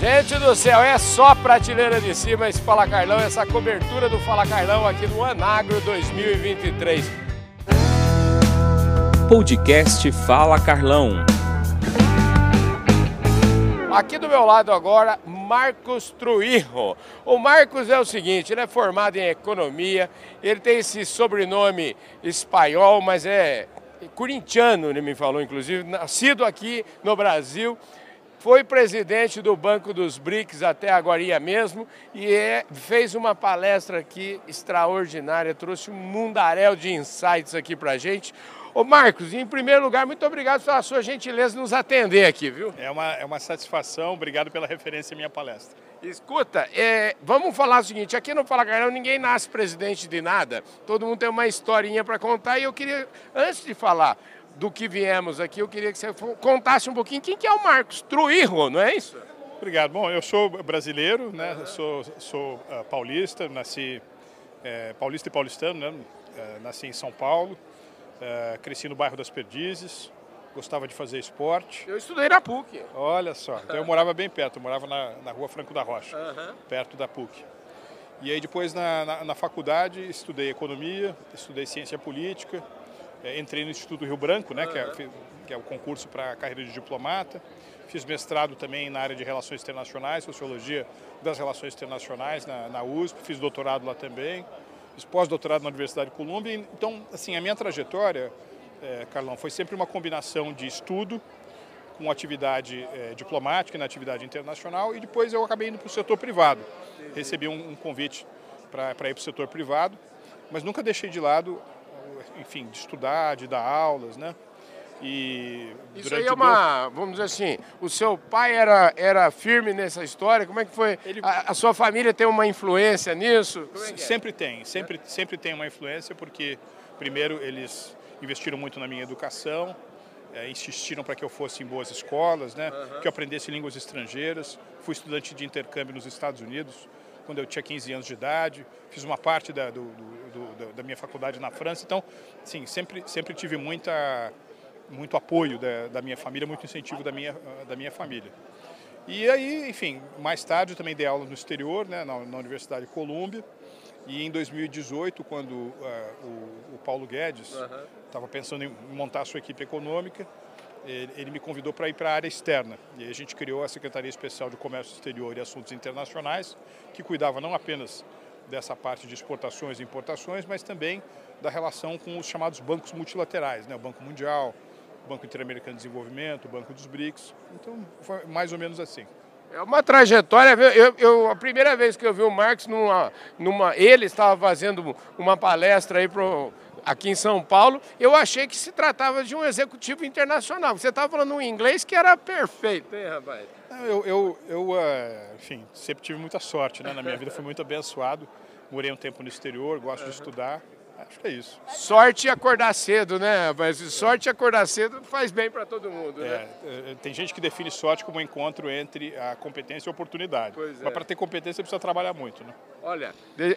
Gente do céu, é só prateleira de cima esse Fala Carlão, essa cobertura do Fala Carlão aqui no Anagro 2023. Podcast Fala Carlão. Aqui do meu lado agora, Marcos Truirro. O Marcos é o seguinte, ele é formado em economia, ele tem esse sobrenome espanhol, mas é corintiano, ele me falou inclusive, nascido aqui no Brasil, foi presidente do Banco dos BRICS até agora mesmo e é, fez uma palestra aqui extraordinária, trouxe um mundaréu de insights aqui pra gente. Ô Marcos, em primeiro lugar, muito obrigado pela sua gentileza de nos atender aqui, viu? É uma, é uma satisfação, obrigado pela referência à minha palestra. Escuta, é, vamos falar o seguinte, aqui no Fala Carlão ninguém nasce presidente de nada, todo mundo tem uma historinha para contar e eu queria, antes de falar, do que viemos aqui, eu queria que você contasse um pouquinho quem que é o Marcos Truirro, não é isso? Obrigado. Bom, eu sou brasileiro, né? Uhum. Sou, sou uh, paulista, nasci é, paulista e paulistano, né? Uh, nasci em São Paulo, uh, cresci no bairro das Perdizes, gostava de fazer esporte. Eu estudei na PUC. Olha só, então eu morava bem perto, eu morava na, na rua Franco da Rocha, uhum. perto da PUC. E aí depois na, na, na faculdade estudei economia, estudei ciência política, entrei no Instituto Rio Branco, né, que, é, que é o concurso para a carreira de diplomata. Fiz mestrado também na área de relações internacionais, sociologia das relações internacionais na, na USP. Fiz doutorado lá também. Fiz pós-doutorado na Universidade de Colômbia. Então, assim, a minha trajetória, é, Carlão, foi sempre uma combinação de estudo com atividade é, diplomática na atividade internacional e depois eu acabei indo para o setor privado. Recebi um, um convite para ir para o setor privado, mas nunca deixei de lado enfim, de estudar, de dar aulas, né? E Isso aí é uma, dois... vamos dizer assim, o seu pai era, era firme nessa história, como é que foi? Ele... A, a, sua família tem uma influência nisso? É, é sempre tem, sempre, sempre tem uma influência, porque primeiro eles investiram muito na minha educação, é, insistiram para que eu fosse em boas escolas, né? Uhum. que eu aprendesse línguas estrangeiras, fui estudante de intercâmbio nos Estados Unidos, quando eu tinha 15 anos de idade, fiz uma parte da, do, do, da minha faculdade na França, então, sim, sempre, sempre tive muita, muito apoio da, da, minha família, muito incentivo da minha, da minha família. E aí, enfim, mais tarde eu também dei aula no exterior, né, na, na Universidade de Colômbia, e em 2018, quando uh, o, o, Paulo Guedes estava uhum. pensando em montar a sua equipe econômica, ele, me convidou para ir para a área externa. E a gente criou a Secretaria Especial de Comércio Exterior e Assuntos Internacionais, que cuidava não apenas dessa parte de exportações e importações, mas também da relação com os chamados bancos multilaterais, né? o Banco Mundial, o Banco Interamericano de Desenvolvimento, o Banco dos BRICS. Então, foi mais ou menos assim. É uma trajetória. Eu, eu, a primeira vez que eu vi o Marx numa, numa, ele estava fazendo uma palestra aí pro, aqui em São Paulo, eu achei que se tratava de um executivo internacional. Você estava falando um inglês que era perfeito, hein, rapaz? Eu, eu, eu uh, enfim, sempre tive muita sorte, né? Na minha vida fui muito abençoado. Morei um tempo no exterior, gosto de estudar. Acho que é isso. Sorte acordar cedo, né? Mas sorte acordar cedo faz bem para todo mundo, né? É, tem gente que define sorte como um encontro entre a competência e a oportunidade. Pois Mas é. para ter competência precisa trabalhar muito, né? Olha,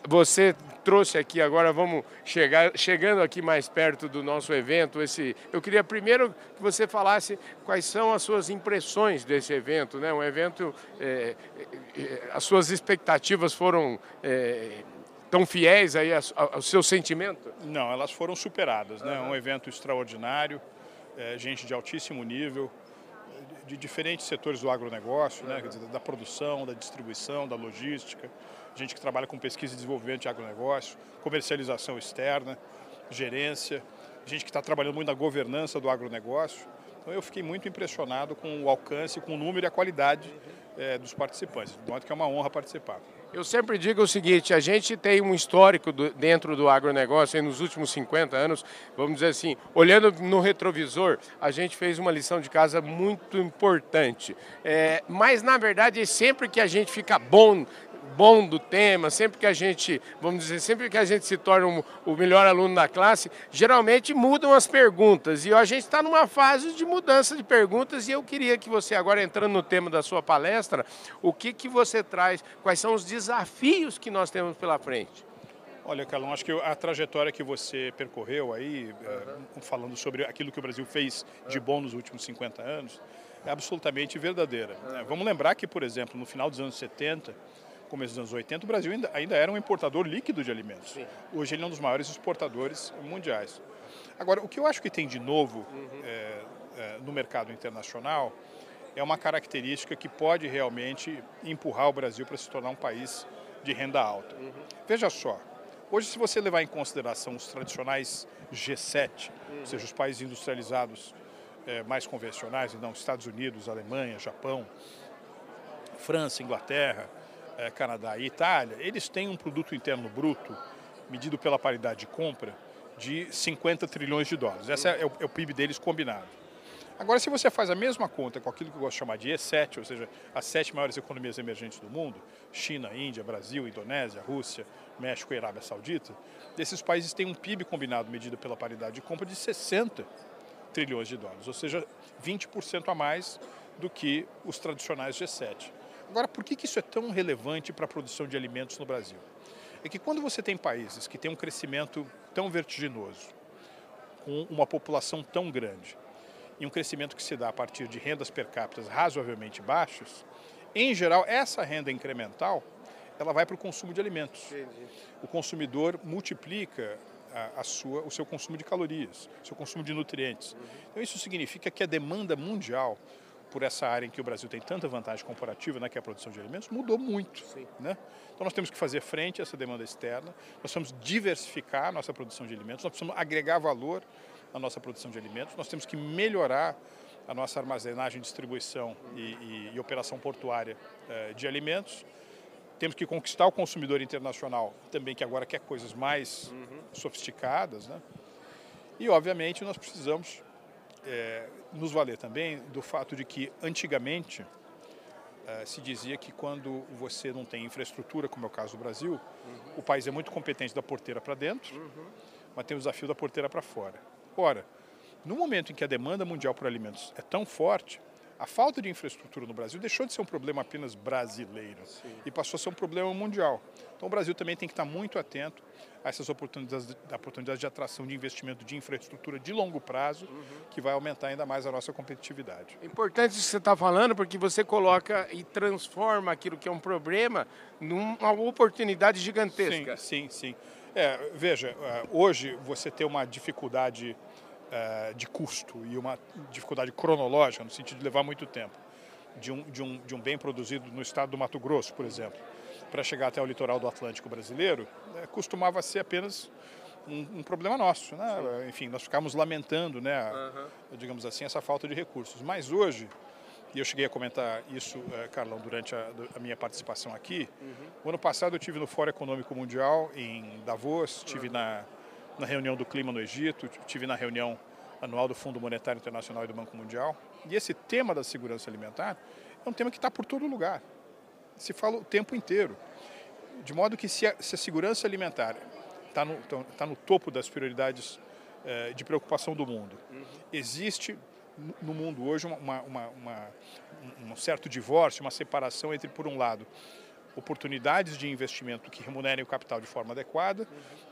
você trouxe aqui agora, vamos chegar, chegando aqui mais perto do nosso evento. Esse, eu queria primeiro que você falasse quais são as suas impressões desse evento, né? Um evento, é, é, as suas expectativas foram é, tão fiéis aí ao seu sentimento? Não, elas foram superadas, né? Um evento extraordinário, é, gente de altíssimo nível, de diferentes setores do agronegócio, né? Dizer, da produção, da distribuição, da logística, gente que trabalha com pesquisa e desenvolvimento de agronegócio, comercialização externa, gerência, gente que está trabalhando muito na governança do agronegócio. Então eu fiquei muito impressionado com o alcance, com o número e a qualidade é, dos participantes, de modo que é uma honra participar. Eu sempre digo o seguinte, a gente tem um histórico do, dentro do agronegócio nos últimos 50 anos, vamos dizer assim, olhando no retrovisor, a gente fez uma lição de casa muito importante. É, mas, na verdade, sempre que a gente fica bom bom do tema, sempre que a gente, vamos dizer, sempre que a gente se torna um, o melhor aluno da classe, geralmente mudam as perguntas. E a gente está numa fase de mudança de perguntas e eu queria que você, agora entrando no tema da sua palestra, o que, que você traz, quais são os desafios que nós temos pela frente? Olha, Carlão, acho que a trajetória que você percorreu aí, uhum. falando sobre aquilo que o Brasil fez de bom nos últimos 50 anos, é absolutamente verdadeira. Uhum. Vamos lembrar que, por exemplo, no final dos anos 70, começo dos anos 80, o Brasil ainda, ainda era um importador líquido de alimentos. Sim. Hoje ele é um dos maiores exportadores mundiais. Agora, o que eu acho que tem de novo uhum. é, é, no mercado internacional é uma característica que pode realmente empurrar o Brasil para se tornar um país de renda alta. Uhum. Veja só, hoje se você levar em consideração os tradicionais G7, uhum. ou seja, os países industrializados é, mais convencionais, então Estados Unidos, Alemanha, Japão, França, Inglaterra, é, Canadá e Itália, eles têm um produto interno bruto medido pela paridade de compra de 50 trilhões de dólares. Esse é, é, o, é o PIB deles combinado. Agora, se você faz a mesma conta com aquilo que eu gosto de chamar de E7, ou seja, as sete maiores economias emergentes do mundo, China, Índia, Brasil, Indonésia, Rússia, México e Arábia Saudita, esses países têm um PIB combinado medido pela paridade de compra de 60 trilhões de dólares, ou seja, 20% a mais do que os tradicionais G7. Agora, por que isso é tão relevante para a produção de alimentos no Brasil? É que quando você tem países que têm um crescimento tão vertiginoso, com uma população tão grande, e um crescimento que se dá a partir de rendas per capita razoavelmente baixas, em geral, essa renda incremental ela vai para o consumo de alimentos. Entendi. O consumidor multiplica a, a, sua, o seu consumo de calorias, o seu consumo de nutrientes. Uhum. Então, isso significa que a demanda mundial por essa área em que o Brasil tem tanta vantagem comparativa, né, que é a produção de alimentos, mudou muito. Né? Então nós temos que fazer frente a essa demanda externa, nós precisamos diversificar a nossa produção de alimentos, nós precisamos agregar valor na nossa produção de alimentos, nós temos que melhorar a nossa armazenagem, distribuição e, e, e operação portuária eh, de alimentos. Temos que conquistar o consumidor internacional também, que agora quer coisas mais uhum. sofisticadas. Né? E, obviamente, nós precisamos é, nos valer também do fato de que, antigamente, é, se dizia que quando você não tem infraestrutura, como é o caso do Brasil, uhum. o país é muito competente da porteira para dentro, uhum. mas tem o desafio da porteira para fora. Ora, no momento em que a demanda mundial por alimentos é tão forte, a falta de infraestrutura no Brasil deixou de ser um problema apenas brasileiro Sim. e passou a ser um problema mundial. Então o Brasil também tem que estar muito atento a essas oportunidades de, oportunidades de atração de investimento de infraestrutura de longo prazo, uhum. que vai aumentar ainda mais a nossa competitividade. É importante isso que você está falando, porque você coloca e transforma aquilo que é um problema numa oportunidade gigantesca. Sim, sim, sim. É, veja, é, hoje você tem uma dificuldade é, de custo e uma dificuldade cronológica, no sentido de levar muito tempo, de um, de um, de um bem produzido no estado do Mato Grosso, por exemplo, para chegar até o litoral do Atlântico brasileiro, é, costumava ser apenas um, um, problema nosso, né? Enfim, nós ficamos lamentando, né, uhum. digamos assim, essa falta de recursos. Mas hoje, e eu cheguei a comentar isso, uh, Carlão, durante a, a, minha participação aqui. Uhum. O ano passado eu tive no Fórum Econômico Mundial em Davos, tive uhum. na, na reunião do clima no Egito, tive na reunião anual do Fundo Monetário Internacional e do Banco Mundial. E esse tema da segurança alimentar é um tema que está por todo lugar. Se fala o tempo inteiro. De modo que se a, se a segurança alimentar está no, tá no topo das prioridades eh, de preocupação do mundo, existe no mundo hoje uma, uma, uma, um certo divórcio, uma separação entre, por um lado, oportunidades de investimento que remunerem o capital de forma adequada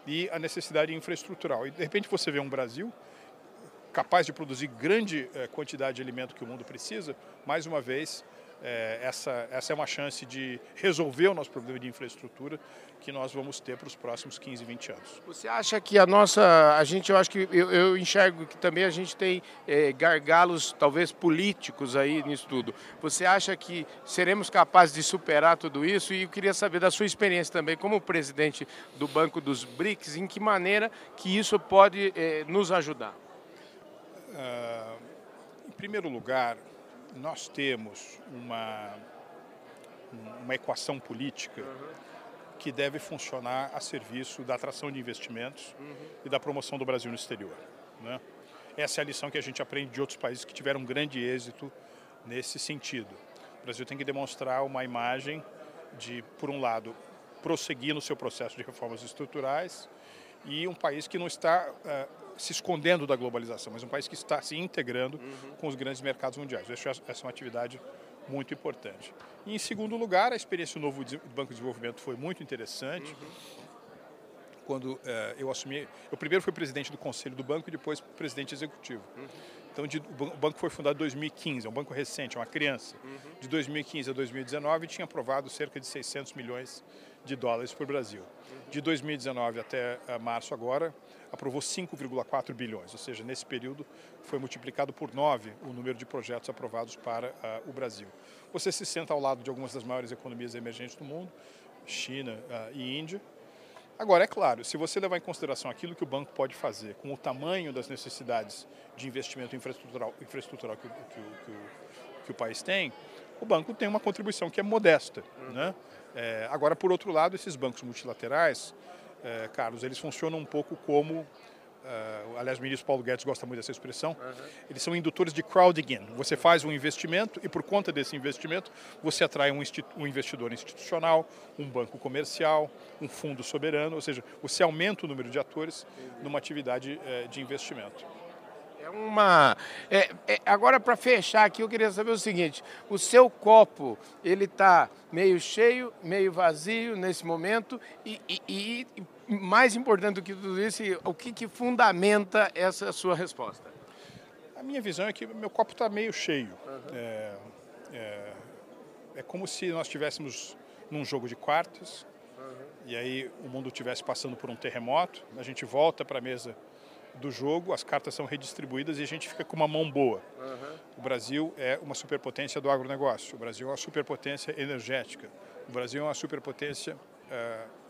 e a necessidade infraestrutural. E de repente você vê um Brasil capaz de produzir grande eh, quantidade de alimento que o mundo precisa, mais uma vez é, essa, essa é uma chance de resolver o nosso problema de infraestrutura que nós vamos ter para os próximos 15, 20 anos. Você acha que a nossa, a gente, eu acho que eu, eu enxergo que também a gente tem é, gargalos talvez políticos aí nisso tudo. Você acha que seremos capazes de superar tudo isso? E eu queria saber da sua experiência também como presidente do Banco dos BRICS, em que maneira que isso pode é, nos ajudar? Uh, em primeiro lugar, nós temos uma, uma equação política que deve funcionar a serviço da atração de investimentos e da promoção do Brasil no exterior. Né? Essa é a lição que a gente aprende de outros países que tiveram um grande êxito nesse sentido. O Brasil tem que demonstrar uma imagem de, por um lado, prosseguir no seu processo de reformas estruturais e um país que não está uh, se escondendo da globalização, mas um país que está se integrando uhum. com os grandes mercados mundiais. Eu acho essa é uma atividade muito importante. E, em segundo lugar, a experiência do novo Banco de Desenvolvimento foi muito interessante. Uhum. quando é, eu assumi. Eu primeiro fui presidente do conselho do banco e depois presidente executivo. Uhum. Então, de, o banco foi fundado em 2015, é um banco recente, é uma criança. Uhum. De 2015 a 2019, tinha aprovado cerca de 600 milhões de dólares para o Brasil. Uhum. De 2019 até uh, março agora, aprovou 5,4 bilhões, ou seja, nesse período foi multiplicado por 9 o número de projetos aprovados para uh, o Brasil. Você se senta ao lado de algumas das maiores economias emergentes do mundo, China uh, e Índia, Agora, é claro, se você levar em consideração aquilo que o banco pode fazer com o tamanho das necessidades de investimento infraestrutural, infraestrutural que, que, que, que o país tem, o banco tem uma contribuição que é modesta. Né? É, agora, por outro lado, esses bancos multilaterais, é, Carlos, eles funcionam um pouco como Uh, aliás, o ministro Paulo Guedes gosta muito dessa expressão, uhum. eles são indutores de crowding in. Você faz um investimento e, por conta desse investimento, você atrai um, um, investidor institucional, um banco comercial, um fundo soberano, ou seja, você aumenta o número de atores numa atividade uh, de investimento. É uma. É, é, agora, para fechar aqui, eu queria saber o seguinte: o seu copo ele está meio cheio, meio vazio nesse momento e, e, e mais importante do que tudo isso, o que, que fundamenta essa sua resposta? A minha visão é que meu copo está meio cheio. Uhum. É, é, é, como se nós estivéssemos num jogo de quartos uhum. e aí o mundo estivesse passando por um terremoto, a gente volta para a mesa do jogo, as cartas são redistribuídas e a gente fica com uma mão boa. Uhum. O Brasil é uma superpotência do agronegócio, o Brasil é uma superpotência energética, o Brasil é uma superpotência uh,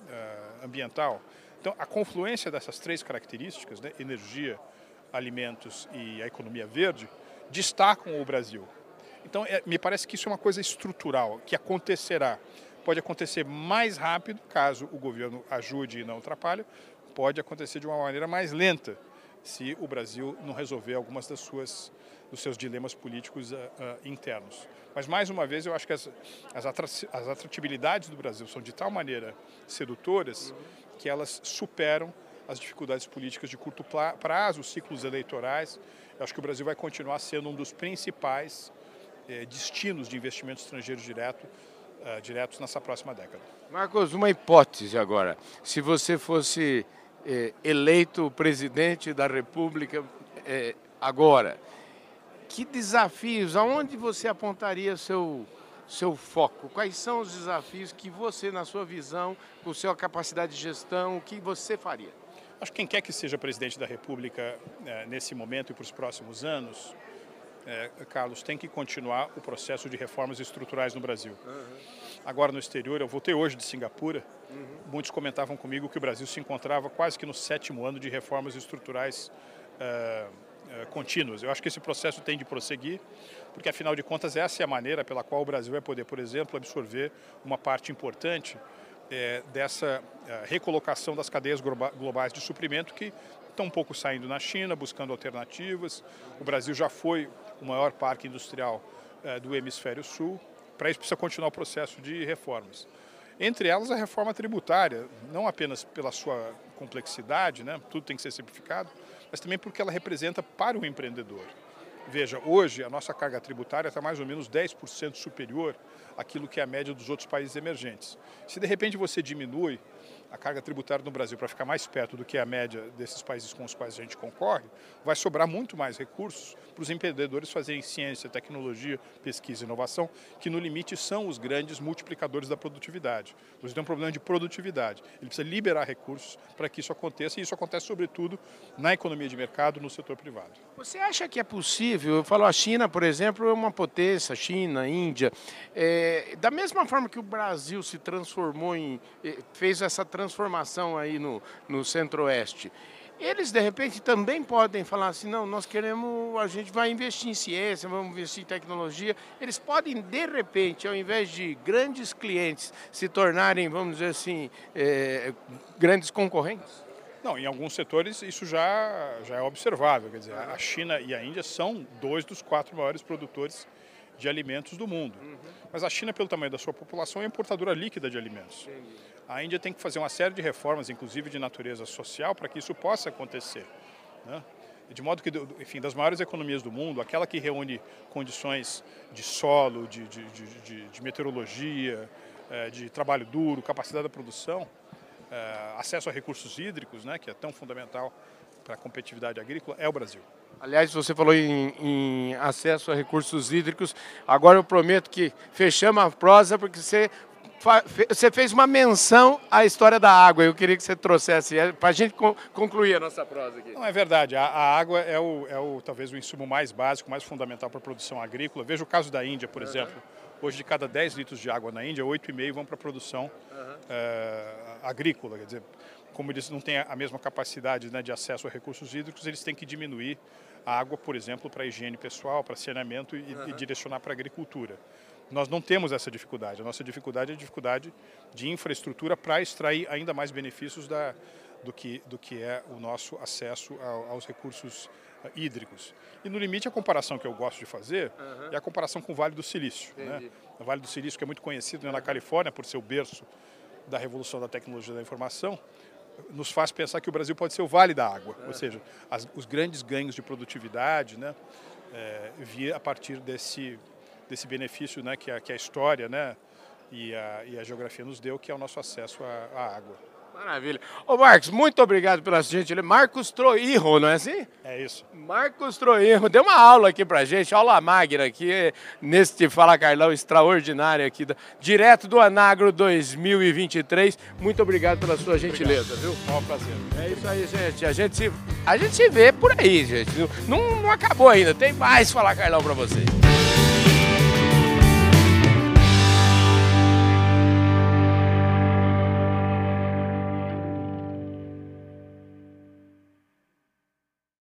ambiental. Então, a confluência dessas três características, né, energia, alimentos e a economia verde, destacam o Brasil. Então, é, me parece que isso é uma coisa estrutural, que acontecerá. Pode acontecer mais rápido, caso o governo ajude e não atrapalhe, pode acontecer de uma maneira mais lenta, se o Brasil não resolver algumas das suas dos seus dilemas políticos uh, uh, internos. Mas, mais uma vez, eu acho que as, as, as atratividades do Brasil são de tal maneira sedutoras que elas superam as dificuldades políticas de curto prazo, os ciclos eleitorais. Eu acho que o Brasil vai continuar sendo um dos principais eh, destinos de investimento estrangeiro direto, uh, diretos nessa próxima década. Marcos, uma hipótese agora. Se você fosse eh, eleito presidente da República eh, agora, que desafios, aonde você apontaria seu, seu foco? Quais são os desafios que você, na sua visão, com sua capacidade de gestão, o que você faria? Acho que quem quer que seja presidente da República é, nesse momento e para os próximos anos, é, Carlos, tem que continuar o processo de reformas estruturais no Brasil. Agora no exterior, eu voltei hoje de Singapura, uhum. muitos comentavam comigo que o Brasil se encontrava quase que no sétimo ano de reformas estruturais uh, eh, contínuas. Eu acho que esse processo tem de prosseguir, porque afinal de contas essa é a maneira pela qual o Brasil vai poder, por exemplo, absorver uma parte importante é, dessa é, recolocação das cadeias globais de suprimento que estão um pouco saindo na China, buscando alternativas. O Brasil já foi o maior parque industrial do hemisfério sul. Para isso precisa continuar o processo de reformas. Entre elas a reforma tributária, não apenas pela sua complexidade, né? tudo tem que ser simplificado, mas também porque ela representa para o empreendedor. Veja, hoje a nossa carga tributária está mais ou menos 10% superior àquilo que é a média dos outros países emergentes. Se de repente você diminui a carga tributária no Brasil para ficar mais perto do que a média desses países com os quais a gente concorre, vai sobrar muito mais recursos para os empreendedores fazerem ciência, tecnologia, pesquisa e inovação, que no limite são os grandes multiplicadores da produtividade. Você tem um problema de produtividade. Ele precisa liberar recursos para que isso aconteça e isso acontece sobretudo na economia de mercado, no setor privado. Você acha que é possível? Eu falo a China, por exemplo, é uma potência, China, Índia. É, da mesma forma que o Brasil se transformou em, fez essa transformação transformação aí no, no centro-oeste, eles de repente também podem falar assim, não, nós queremos, a gente vai investir em ciência, vamos investir em tecnologia. Eles podem, de repente, ao invés de grandes clientes, se tornarem, vamos dizer assim, é, grandes concorrentes? Não, em alguns setores isso já, já é observável. Quer dizer, a China e a Índia são dois dos quatro maiores produtores de alimentos do mundo. Uhum. Mas a China, pelo tamanho da sua população, é importadora líquida de alimentos. Entendi. A Índia tem que fazer uma série de reformas, inclusive de natureza social, para que isso possa acontecer. Né? De modo que, enfim, das maiores economias do mundo, aquela que reúne condições de solo, de, de, de, de meteorologia, é, de trabalho duro, capacidade da produção, uh, acesso a recursos hídricos, né, que é tão fundamental para a competitividade agrícola, é o Brasil. Aliás, você falou em, em, acesso a recursos hídricos. Agora eu prometo que fechamos a prosa porque você, você fez uma menção à história da água. Eu queria que você trouxesse para a gente concluir a nossa prosa aqui. Não, é verdade. A, a água é, o, é o, talvez o insumo mais básico, mais fundamental para a produção agrícola. Veja o caso da Índia, por uhum. exemplo. Hoje, de cada 10 litros de água na Índia, 8,5 vão para a produção uhum. é, agrícola. Quer dizer, como eles não têm a mesma capacidade né, de acesso a recursos hídricos, eles têm que diminuir a água, por exemplo, para higiene pessoal, para saneamento e, uhum. e direcionar para a agricultura. Nós não temos essa dificuldade. A nossa dificuldade é a dificuldade de infraestrutura para extrair ainda mais benefícios da, do, que, do que é o nosso acesso ao, aos recursos uh, hídricos. E no limite, a comparação que eu gosto de fazer uhum. é a comparação com o Vale do Silício. Né? O Vale do Silício, que é muito conhecido né, na Califórnia por ser o berço da revolução da tecnologia da informação, nos faz pensar que o Brasil pode ser o vale da água, ou seja, as, os grandes ganhos de produtividade, né, é, vir a partir desse desse benefício, né, que a, que a história, né, e a, e a geografia nos deu, que é o nosso acesso à, à água. Maravilha. Ô Marcos, muito obrigado pela gentileza. Marcos Troirro, não é assim? É isso. Marcos Troirro, deu uma aula aqui pra gente, aula magna aqui, neste Fala Carlão extraordinário aqui, direto do Anagro 2023. Muito obrigado pela sua gentileza, obrigado. viu? Um prazer. É isso aí, gente. A gente se, a gente se vê por aí, gente. Não, não acabou ainda, tem mais Fala Carlão pra vocês.